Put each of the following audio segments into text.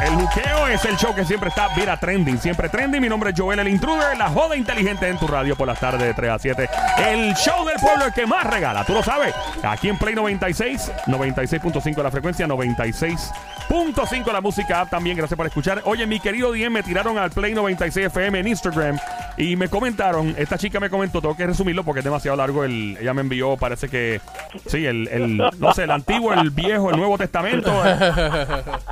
El juqueo es el show que siempre está, mira, trending, siempre trending. Mi nombre es Joel el Intruder, la joda inteligente en tu radio por las tardes de 3 a 7. El show del pueblo el que más regala, tú lo sabes. Aquí en Play 96, 96.5 la frecuencia, 96.5 la música también. Gracias por escuchar. Oye, mi querido Dien, me tiraron al Play 96 FM en Instagram y me comentaron, esta chica me comentó, tengo que resumirlo porque es demasiado largo. El, ella me envió, parece que, sí, el, el, no sé, el antiguo, el viejo, el Nuevo Testamento.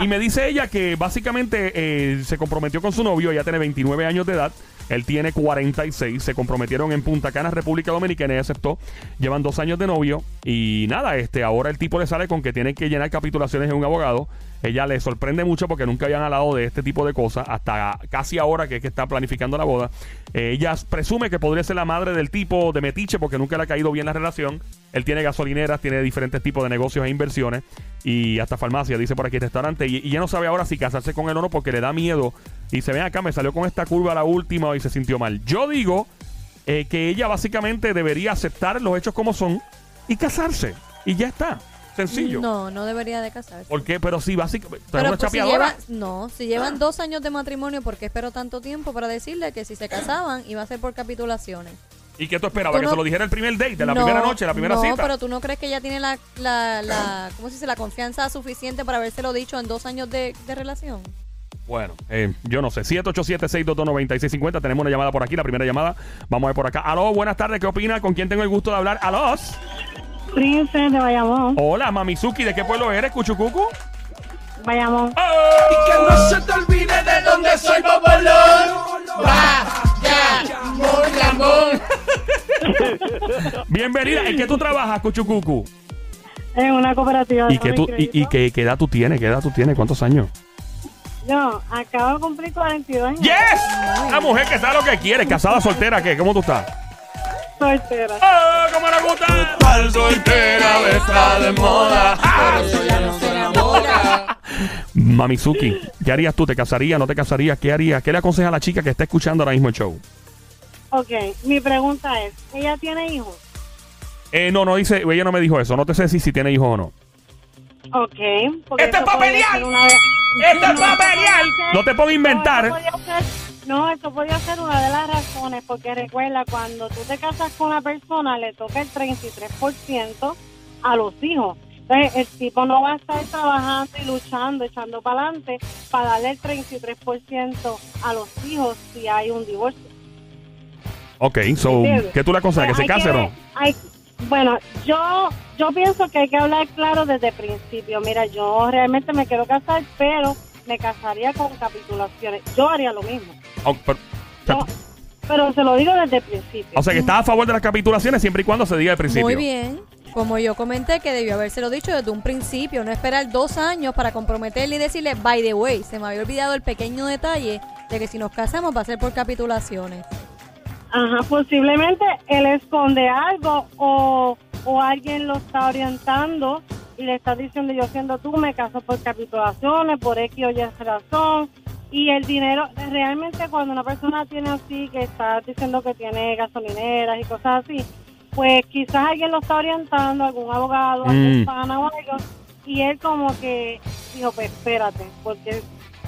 Y me dice ella que básicamente eh, se comprometió con su novio, ella tiene 29 años de edad, él tiene 46, se comprometieron en Punta Cana, República Dominicana, y aceptó, llevan dos años de novio y nada, este ahora el tipo le sale con que tiene que llenar capitulaciones de un abogado. Ella le sorprende mucho porque nunca habían hablado de este tipo de cosas hasta casi ahora que es que está planificando la boda. Eh, ella presume que podría ser la madre del tipo de metiche porque nunca le ha caído bien la relación. Él tiene gasolineras, tiene diferentes tipos de negocios e inversiones y hasta farmacia, dice por aquí restaurante. Y, y ella no sabe ahora si casarse con él o no porque le da miedo. Y se ve acá, me salió con esta curva la última y se sintió mal. Yo digo eh, que ella básicamente debería aceptar los hechos como son y casarse. Y ya está. Sencillo. No, no debería de casarse. ¿Por qué? Pero sí, básicamente. Pero pues, si no, si llevan dos años de matrimonio, ¿por qué espero tanto tiempo para decirle que si se casaban iba a ser por capitulaciones? ¿Y qué tú esperabas? Tú que no- se lo dijera el primer date, de la No, primera noche, la primera no, cita. pero tú no crees que ella tiene la, la, la ¿cómo se dice? La confianza suficiente para habérselo dicho en dos años de, de relación. Bueno, eh, yo no sé. 787-622-9650. Tenemos una llamada por aquí, la primera llamada. Vamos a ver por acá. Aló, buenas tardes. ¿Qué opina? ¿Con quién tengo el gusto de hablar? Aló. Prince de Bayamón. Hola, Mamizuki. ¿De qué pueblo eres, Cuchucucu? Bayamón. ¡Oh! Que no se te olvide de dónde soy Bobolón. Lambón. Bienvenida. ¿En qué tú trabajas, Cuchucucu? En una cooperativa. ¿Y, qué, tú, y, y qué edad tú tienes? ¿Qué edad tú tienes? ¿Cuántos años? Yo acabo de cumplir 42 años. ¡Yes! Una mujer que sabe lo que quiere. ¿Casada, soltera, qué? ¿Cómo tú estás? Soltera. ¡Oh, cómo le gusta! Al soltera está de moda. Por eso ya no se enamora. Mamizuki, ¿qué harías tú? ¿Te casarías? ¿No te casarías? ¿Qué harías? ¿Qué le aconseja a la chica que está escuchando ahora mismo el show? Ok, mi pregunta es, ¿ella tiene hijos? Eh, no, no dice, ella no me dijo eso. No te sé si, si tiene hijos o no. Ok. porque ¡Este eso es pa' podría pelear! ser una de- ¡Este es pa' pelear! No te pongo a inventar. No, eso podría ser- No, eso podría ser una de las razones, porque recuerda, cuando tú te casas con una persona, le toca el 33% a los hijos. Entonces, el tipo no va a estar trabajando y luchando, echando para adelante, para darle el 33% a los hijos si hay un divorcio. Ok, so. ¿qué tú le aconsejas? ¿Que se case o no? hay- bueno, yo yo pienso que hay que hablar claro desde el principio. Mira, yo realmente me quiero casar, pero me casaría con capitulaciones. Yo haría lo mismo. Oh, pero- Yo- pero se lo digo desde el principio. o sea, que estás a favor de las capitulaciones siempre y cuando se diga al principio. Muy bien. Como yo comenté que debió habérselo dicho desde un principio, no esperar dos años para comprometerle y decirle, by the way, se me había olvidado el pequeño detalle de que si nos casamos va a ser por capitulaciones. Ajá, posiblemente él esconde algo o, o alguien lo está orientando y le está diciendo yo siendo tú me caso por capitulaciones, por X o Y razón. Y el dinero, realmente cuando una persona tiene así, que está diciendo que tiene gasolineras y cosas así, pues quizás alguien lo está orientando, algún abogado, algún Mm. pana o algo, y él como que dijo, pues espérate, porque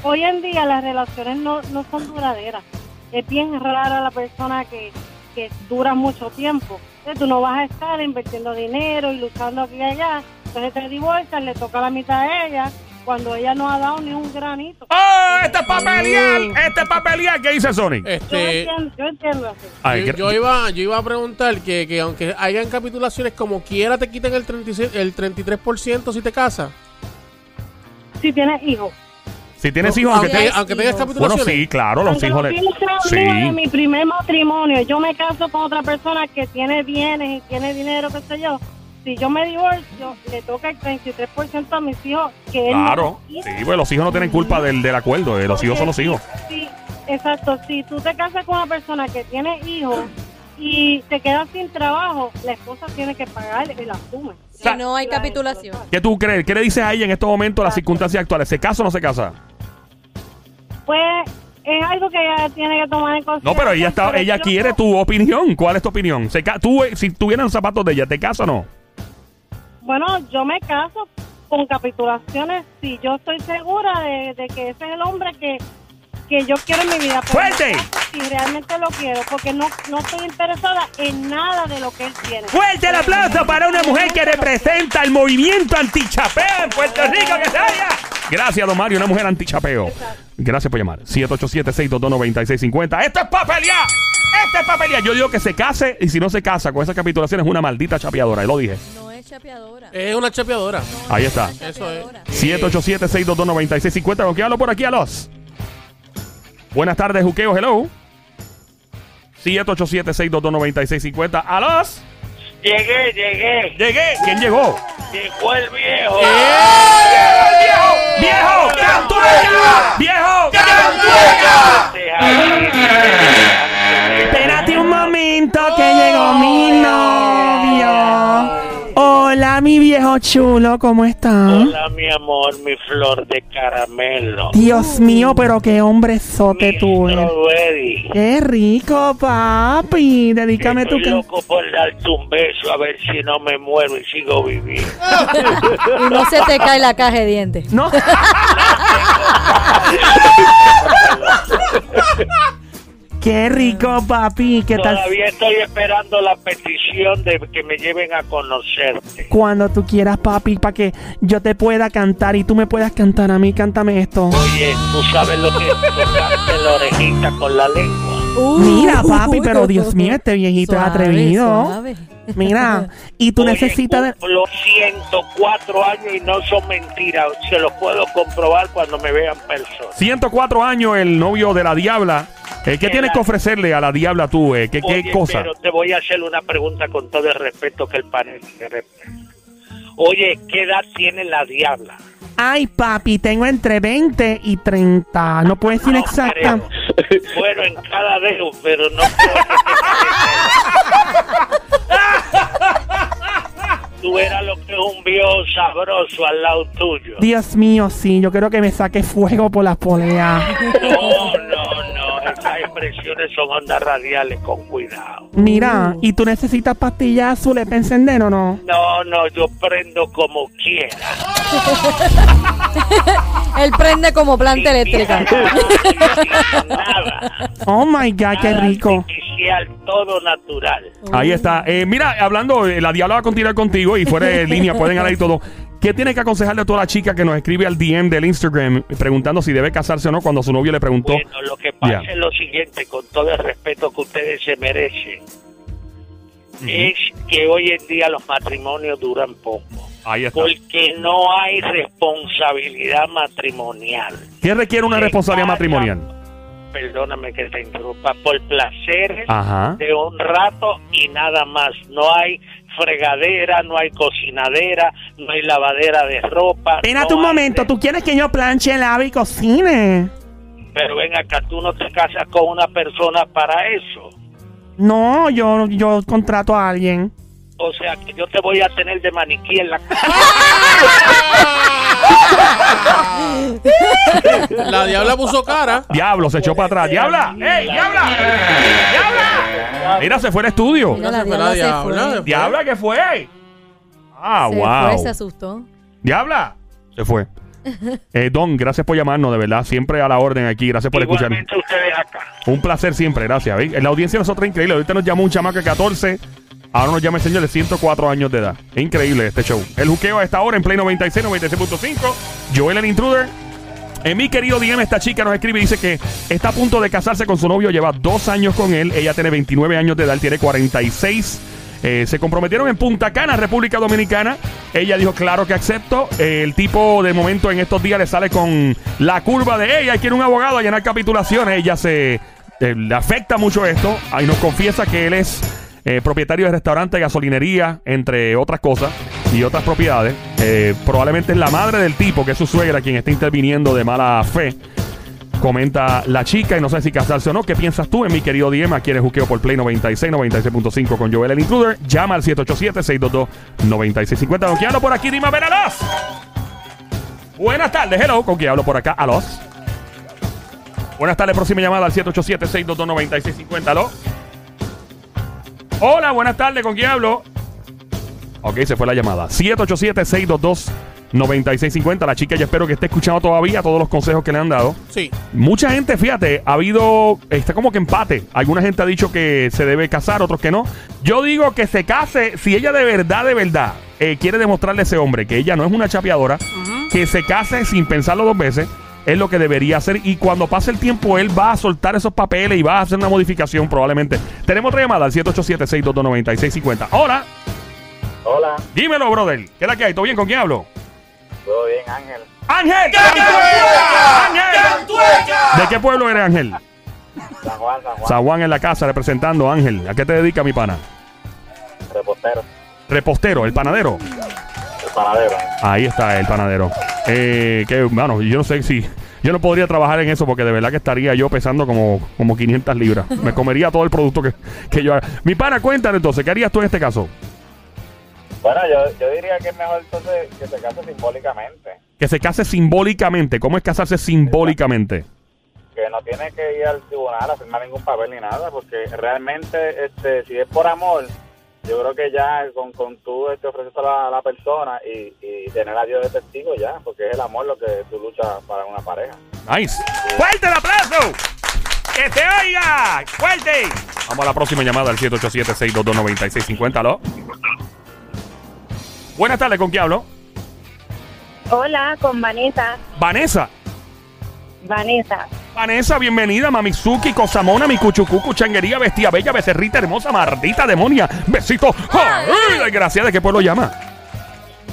hoy en día las relaciones no, no son duraderas. Es bien rara la persona que, que dura mucho tiempo. Entonces tú no vas a estar invirtiendo dinero y luchando aquí y allá. Entonces te divorcias, le toca la mitad a ella cuando ella no ha dado ni un granito. ¡Oh! ¡Este es para pelear! ¡Este es! ¿Qué dice Sonic? Yo Este, entiendo, yo entiendo así. Ay, yo, que- yo iba, yo iba a preguntar que, que aunque hayan capitulaciones, como quiera te quiten el, 36, el 33% si te casas. Si tienes hijos. Si tienes No, hijos, aunque te- aunque tengas. Bueno, sí, claro, los Aunque hijos le... Sí. en mi primer matrimonio, yo me caso con otra persona que tiene bienes y tiene dinero, qué sé yo. Si yo me divorcio, le toca el 33% a mis hijos que él no Claro. Sí, pues los hijos no tienen culpa del, del acuerdo. eh, Los hijos son los hijos. si- si- exacto. Si tú te casas con una persona que tiene hijos y te quedas sin trabajo, la esposa tiene que pagar el asume. Si no hay capitulación. ¿Qué tú crees? ¿Qué le dices a ella en estos momentos, las circunstancias actuales? ¿Se casa o no se casa? Pues es algo que ella tiene que tomar en No, consideración. pero ella está, pero ella quiere tu opinión. ¿Cuál es tu opinión? ¿Se ca- tú, eh, si tuvieran zapatos de ella, ¿te casas o no? Bueno, yo me caso con capitulaciones si yo estoy segura de, de que ese es el hombre que, que yo quiero en mi vida. Pero ¡Fuerte! Si realmente lo quiero, porque no, no estoy interesada en nada de lo que él tiene. Fuerte el aplauso para una mujer que representa el movimiento antichapeo en Puerto Rico que se haya. Gracias, don Mario, una mujer antichapeo. Gracias por llamar. 787-622-9650. Esto es papelía. Esto es papelía. Yo digo que se case y si no se casa con esa capitulación es una maldita chapeadora. Y lo dije. No es chapeadora. Es una chapeadora. Ahí está. Es Eso es. chapeadora. 787-622-9650. ¿Con quién hablo por aquí? A los. Buenas tardes, Juqueo. Hello. 787-622-9650. A los. Llegué, llegué. Llegué. ¿Quién llegó? Llegó el viejo. ¡Viejo! ¡Cantueca! ¡Viejo! Espérate un momento que llegó mi novio. Hola, mi viejo chulo, ¿cómo estás? Hola, mi amor, mi flor de caramelo. Dios mío, pero qué hombre sote Mi tú eres. Qué rico, papi. Dedícame tu Estoy loco por darte un beso a ver si no me muero y sigo viviendo. Y no se te cae la caja de dientes. No. Qué rico, papi. ¿Qué tal? Todavía estoy esperando la petición de que me lleven a conocerte. Cuando tú quieras, papi, para que yo te pueda cantar y tú me puedas cantar a mí, cántame esto. Oye, tú sabes lo que es tocarte la orejita con la lengua. Mira, papi, pero Dios mío, este viejito es atrevido. suave. Mira, y tú Oye, necesitas de... cumplo 104 años y no son mentiras. Se los puedo comprobar cuando me vean personas. 104 años el novio de la Diabla. ¿Qué tienes que ofrecerle a la Diabla tú? eh? ¿Qué, qué Oye, cosa? pero te voy a hacer una pregunta con todo el respeto que el panel. Oye, ¿qué edad tiene la diabla? Ay, papi, tengo entre 20 y 30. No puedes decir No exacta. creo. Bueno, en cada dedo, pero no creo Tú eras lo que es un viejo sabroso al lado tuyo. Dios mío, sí, yo quiero que me saque fuego por las poleas. Expresiones son ondas radiales, con cuidado. Mira, ¿y tú necesitas pastillas azules para encender o no? No, no, yo prendo como quiera. Él prende como planta eléctrica. Nada. Oh my God, qué rico. Artificial, todo natural. Ahí está. Eh, mira, hablando, eh, la Diabla va a continuar contigo y fuera de línea pueden hablar y todo. ¿Qué tiene que aconsejarle a toda la chica que nos escribe al DM del Instagram preguntando si debe casarse o no cuando su novio le preguntó? Bueno, lo que pasa es lo siguiente, con todo el respeto que ustedes se merecen, es que hoy en día los matrimonios duran poco. Ahí está. Porque no hay responsabilidad matrimonial. ¿Qué requiere una Se responsabilidad casa, matrimonial? Perdóname que te interrumpa, por placeres Ajá. de un rato y nada más. No hay fregadera, no hay cocinadera, no hay lavadera de ropa. Espérate no un momento, de- ¿tú quieres que yo planche, lave y cocine? Pero ven acá, tú no te casas con una persona para eso. No, yo, yo contrato a alguien. O sea, que yo te voy a tener de maniquí en la casa. La diabla puso cara. Diablo, se echó para atrás. ¡Diabla! ¡Ey, diabla! ¡Diabla! Mira, se fue al estudio. Mira, la se fue diabla la se diabla, fue. se ¿Diabla qué fue? Ah, Se wow. fue, se asustó. ¿Diabla? Se fue. Eh, Don, gracias por llamarnos, de verdad. Siempre a la orden aquí. Gracias por escuchar. Igualmente ustedes acá. Un placer siempre, gracias. la audiencia de nosotros es increíble. Ahorita nos llamó un chamaco de 14. Ahora nos llama el señor de 104 años de edad. Increíble este show. El juqueo a esta hora en Play 96, 96.5. Joel el Intruder. En mi querido DM, esta chica nos escribe y dice que está a punto de casarse con su novio. Lleva dos años con él. Ella tiene 29 años de edad, tiene 46. Eh, se comprometieron en Punta Cana, República Dominicana. Ella dijo, claro que acepto. Eh, el tipo de momento en estos días le sale con la curva de ella. Quiere un abogado a llenar capitulaciones. Ella se eh, le afecta mucho esto. Ahí nos confiesa que él es eh, propietario de restaurante, gasolinería, entre otras cosas y otras propiedades. Eh, probablemente es la madre del tipo, que es su suegra, quien está interviniendo de mala fe. Comenta la chica y no sé si casarse o no. ¿Qué piensas tú en mi querido DM? Aquí en el Juqueo por Play 96, 96.5 con Joel el Intruder. Llama al 787-622-9650. ¿Con quién hablo por aquí? Dime a ver a los. Buenas tardes, hello. ¿Con quién hablo por acá? A los. Buenas tardes, próxima llamada al 787-622-9650. ¿Aló? Hola, buenas tardes, ¿con quién hablo? Ok, se fue la llamada. 787-622-9650. La chica, ya espero que esté escuchando todavía todos los consejos que le han dado. Sí. Mucha gente, fíjate, ha habido, está como que empate. Alguna gente ha dicho que se debe casar, otros que no. Yo digo que se case si ella de verdad, de verdad, eh, quiere demostrarle a ese hombre que ella no es una chapeadora, que se case sin pensarlo dos veces. Es lo que debería hacer. Y cuando pase el tiempo, él va a soltar esos papeles y va a hacer una modificación probablemente. Tenemos otra llamada al 787-622-9650. Hola, Hola, dímelo, brother. ¿Qué es la que hay? ¿Todo bien? ¿Con quién hablo? todo bien, Ángel. ¡Ángel! ¡Ángel! ¿De qué pueblo eres, Ángel? San Juan, San Juan, San Juan en la casa representando, Ángel. ¿A qué te dedica mi pana? repostero, Repostero, el panadero. el panadero. Ahí está el panadero. Eh, que, bueno, yo no sé si. Yo no podría trabajar en eso porque de verdad que estaría yo pesando como, como 500 libras. Me comería todo el producto que, que yo haga. Mi pana, cuéntame entonces, ¿qué harías tú en este caso? Bueno, yo, yo diría que es mejor entonces que se case simbólicamente. Que se case simbólicamente. ¿Cómo es casarse simbólicamente? Que no tiene que ir al tribunal a firmar ningún papel ni nada, porque realmente, este, si es por amor, yo creo que ya con, con tú este, ofreces a la, a la persona y, y tener a Dios de testigo ya, porque es el amor lo que tú luchas para una pareja. Nice. ¡Fuerte el aplauso! ¡Que te oiga! ¡Fuerte! Vamos a la próxima llamada al 787-622-9650. ¿Aló? Buenas tardes, ¿con quién hablo? Hola, con Vanessa. Vanessa. Vanessa. Vanessa, bienvenida, Mamizuki, Cosamona, mi cuchucucu, changuería, bestia bella, becerrita hermosa, mardita, demonia, besito. ¡Ay! Desgraciada, ¿de qué pueblo llama?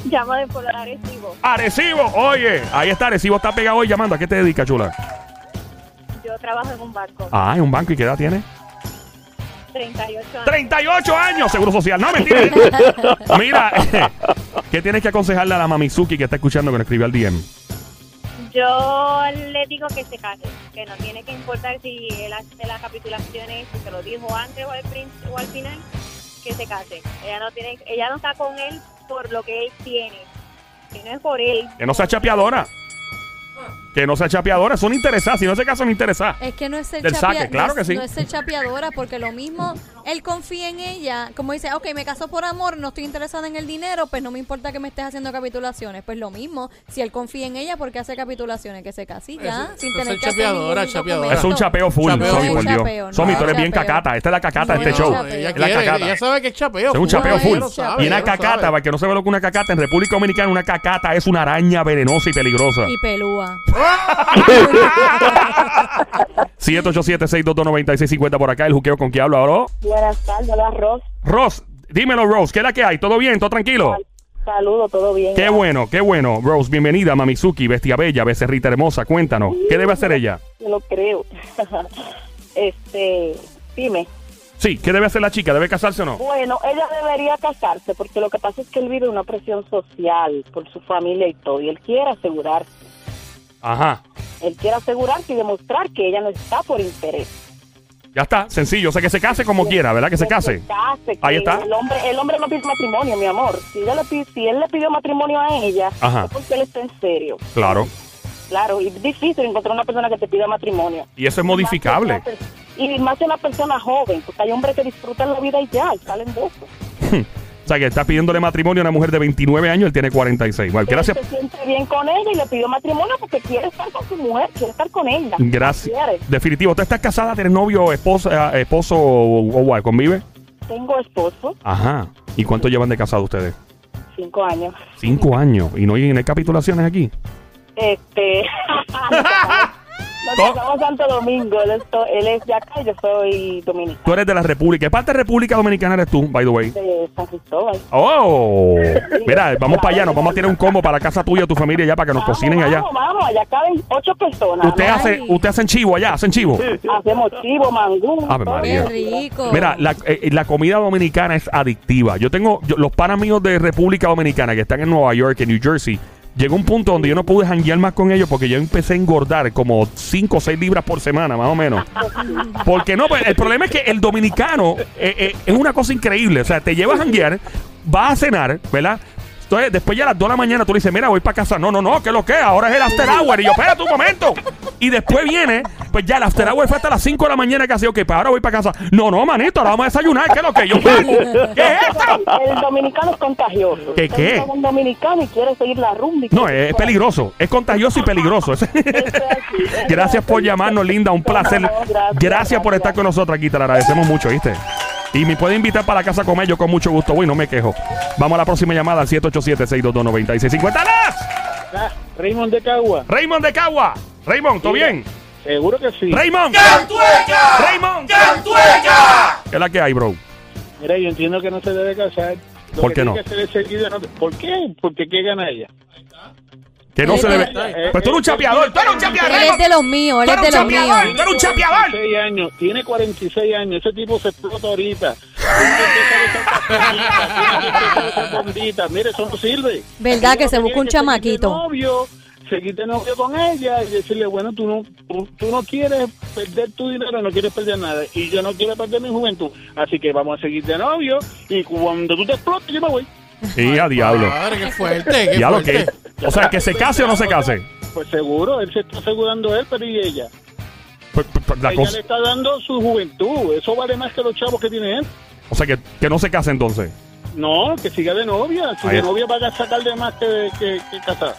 Llamo de Pueblo Arecibo. Arecibo, oye, ahí está, Arecibo está pegado hoy llamando. ¿A qué te dedicas, chula? Yo trabajo en un barco. Ah, en un banco, ¿y qué edad tiene? 38 años. 38 años, seguro social. No, mentira. Mira, ¿qué tienes que aconsejarle a la Mamizuki que está escuchando que nos escribió al DM? Yo le digo que se case, que no tiene que importar si él hace las capitulaciones, si se lo dijo antes o al, o al final, que se case. Ella no tiene, ella no está con él por lo que él tiene, que no es por él. Que no sea chapeadora. Que no sea chapeadora, son interesadas. Si no se casan, interesadas. Es que no es ser Del chapea- saque, claro no es- que sí. No es ser chapeadora, porque lo mismo, él confía en ella, como dice, ok, me caso por amor, no estoy interesada en el dinero, pues no me importa que me estés haciendo capitulaciones. Pues lo mismo, si él confía en ella, porque hace capitulaciones? Que se case y ya, Eso- sin eso tener es que hacer chapeadora, ningún chapeadora. documento. Es un chapeo full, Chapeo Somi, full. por Dios. Chapeo, no, Somi, tú eres bien chapeo. cacata. Esta es la cacata de No, este show. chapeo. Ella, Es la quiere, cacata. ella sabe que es chapeo. Es un full. chapeo Ella full. lo sabe, Y una ella lo cacata, sabe. para que no se ve lo que una cacata, en República Dominicana una cacata es una araña venenosa y peligrosa. Y pelúa. 787-622-9650 por acá, el juqueo con quién hablo ahora. Buenas tardes, hola Ros. Ross, dímelo, Rose, ¿qué es la que hay? ¿Todo bien? ¿Todo tranquilo? Saludo, todo bien. Qué bueno, qué bueno. Rose, bienvenida, Mamizuki, bestia bella, becerrita hermosa. Cuéntanos, ¿qué debe hacer ella? Yo lo creo. este, dime. Sí, ¿qué debe hacer la chica? ¿Debe casarse o no? Bueno, ella debería casarse porque lo que pasa es que él vive una presión social por su familia y todo y él quiere asegurarse. Ajá. Él quiere asegurarse y demostrar que ella no está por interés. Ya está, sencillo. O sea, que se case como quiera, ¿verdad? Que se case. Ahí está. El hombre, el hombre no pide matrimonio, mi amor. Si, ella le pide- si él le pidió matrimonio a ella, Ajá. es porque él está en serio. Claro. Claro, y es difícil encontrar una persona que te pida matrimonio. Y eso es modificable. Y más de una persona joven, porque hay hombres que disfrutan la vida y ya, y salen de eso. O sea, que está pidiéndole matrimonio a una mujer de 29 años, él tiene 46. Bueno, Él gracias. se siente bien con ella y le pidió matrimonio porque quiere estar con su mujer, quiere estar con ella. Gracias. Definitivo. ¿Tú estás casada, tienes novio, esposa, eh, esposo o, o guay, convive? Tengo esposo, Ajá. ¿Y cuánto llevan de casado ustedes? cinco años. Cinco años. ¿Y no hay, no hay capitulaciones aquí? Este. Casamos Santo Domingo, él es, to- él es de acá y yo soy dominicana, Tú eres de la República. ¿Qué parte de República Dominicana eres tú, by the way? de San Cristóbal. ¡Oh! Mira, vamos para allá. Nos vamos a tirar un combo para la casa tuya, tu familia, allá, para que nos Vamos, cocinen allá. Vamos, vamos, allá caben ocho personas. Usted hace, usted hacen chivo allá, hacen chivo. Hacemos chivo, mangú. Ave todo. María. Qué rico. Mira, la, eh, la comida dominicana es adictiva. Yo tengo yo- los panas míos de República Dominicana que están en Nueva York, en New Jersey. Llegó un punto donde yo no pude janguear más con ellos porque yo empecé a engordar como 5 o 6 libras por semana, más o menos. Porque no, pues, el problema es que el dominicano eh, eh, es una cosa increíble. O sea, te llevas a janguear, vas a cenar, ¿verdad? Entonces, después ya a las 2 de la mañana tú le dices, mira, voy para casa. No, no, no, ¿qué es lo que? Ahora es el after hour. Y yo, espérate un momento. Y después viene, pues ya el after hour fue hasta las 5 de la mañana casi, ok, pues ahora voy para casa. No, no, manito, ahora vamos a desayunar, ¿qué es lo que yo ¿Qué es esto? El dominicano es contagioso. ¿Qué, qué? Es un dominicano y quiere seguir la rumba. No, es peligroso, es contagioso y peligroso. Gracias por llamarnos, Linda, un placer. Gracias por estar con nosotros aquí, te lo agradecemos mucho, ¿viste? Y me puede invitar para la casa a comer, yo con mucho gusto voy, no me quejo. Vamos a la próxima llamada al 787-622-9650. ¡Las! Raymond de Cagua. Raymond de Cagua. Raymond, ¿todo bien? Seguro que sí. Raymond. ¡Cantueca! Raymond. ¡Cantueca! ¿Qué es la que hay, bro? Mira, yo entiendo que no se debe casar. Lo ¿Por que qué no? que ¿Por qué? Porque ¿qué gana ella? Que no se debe. Eh, Pues tú eres un chapeador, tú eres un chapeador. Él es de los míos, él es eres de un los chapeador, míos. tú eres un chapeador. 46 años, tiene 46 años, ese tipo se explota ahorita. Bombita, Mire, eso no sirve. ¿Verdad que se busca un tiene seguir de chamaquito? novio, seguir de novio con ella y decirle, bueno, tú no, tú, tú no quieres perder tu dinero, no quieres perder nada. Y yo no quiero perder mi juventud. Así que vamos a seguir de novio y cuando tú te explotes, yo me voy. Y a diablo. Madre, qué fuerte, qué Diablo, ¿qué? O sea, que se case o no se case. Pues seguro, él se está asegurando él, pero ¿y ella? Pues, pues, pues, la ella cosa- le está dando su juventud. Eso vale más que los chavos que tiene él. o sea, que, que no se case entonces. No, que siga de novia. Si Ahí de es. novia va a sacar de más que, que, que casar.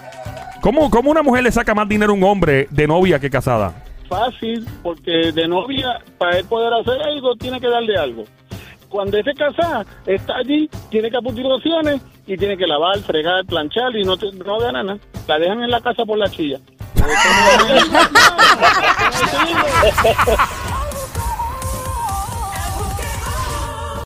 ¿Cómo, ¿Cómo una mujer le saca más dinero a un hombre de novia que casada? Fácil, porque de novia, para él poder hacer algo, tiene que darle algo. Cuando él se casa, está allí, tiene que apuntar opciones y tiene que lavar, fregar, planchar y no, te- no gana nada. La dejan en la casa por la chilla.